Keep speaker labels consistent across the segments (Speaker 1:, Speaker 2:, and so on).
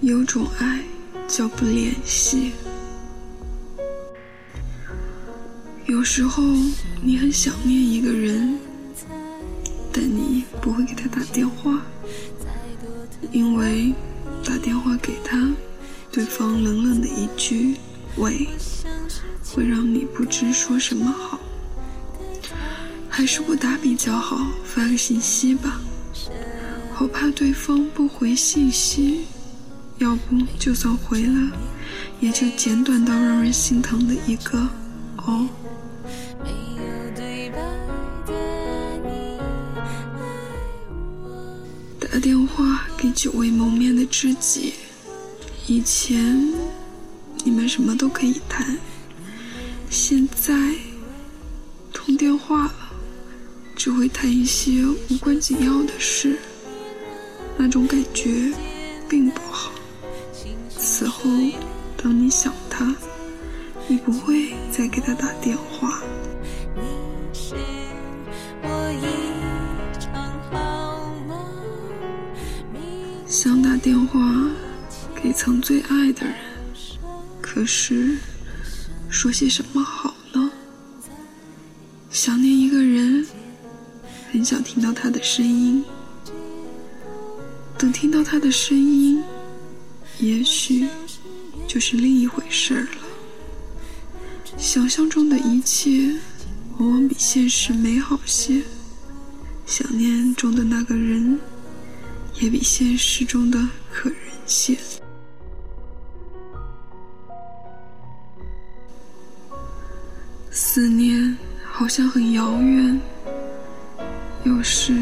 Speaker 1: 有种爱叫不联系。有时候你很想念一个人，但你不会给他打电话，因为打电话给他，对方冷冷的一句“喂”，会让你不知说什么好。还是不打比较好，发个信息吧，好怕对方不回信息。要不就算回了，也就简短到让人心疼的一个“哦”。打电话给久未谋面的知己，以前你们什么都可以谈，现在通电话了，只会谈一些无关紧要的事，那种感觉并不好。此后，当你想他，你不会再给他打电话。想打电话给曾最爱的人，可是说些什么好呢？想念一个人，想听到他的声音。等听到他的声音。也许就是另一回事儿了。想象中的一切往往比现实美好些，想念中的那个人也比现实中的可人些。思念好像很遥远，有时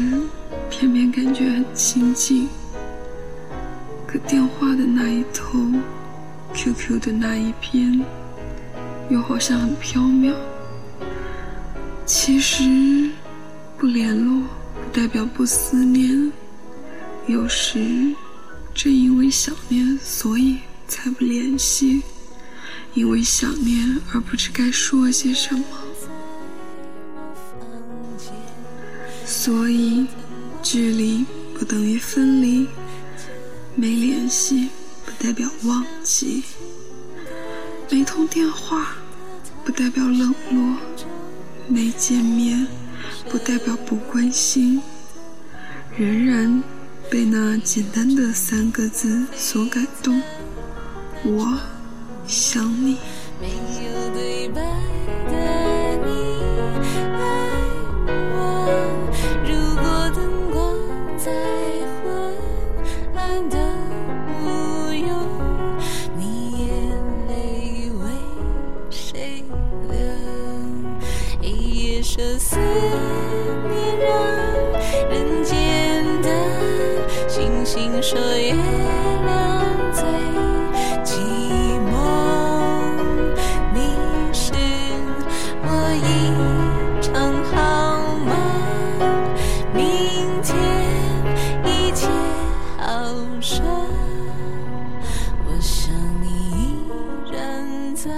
Speaker 1: 偏偏感觉很亲近。可电话的那一头，QQ 的那一边，又好像很飘渺。其实，不联络不代表不思念，有时正因为想念，所以才不联系。因为想念而不知该说些什么，所以距离不等于分离。没联系不代表忘记，没通电话不代表冷落，没见面不代表不关心，仍然被那简单的三个字所感动。我想你。这思念让人间的星星说月亮最寂寞。你是我一场好梦，明天一切好说。我想你依然在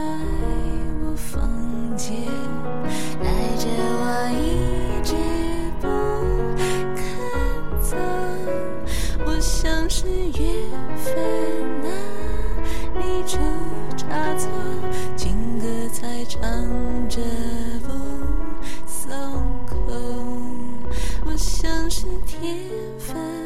Speaker 1: 天分。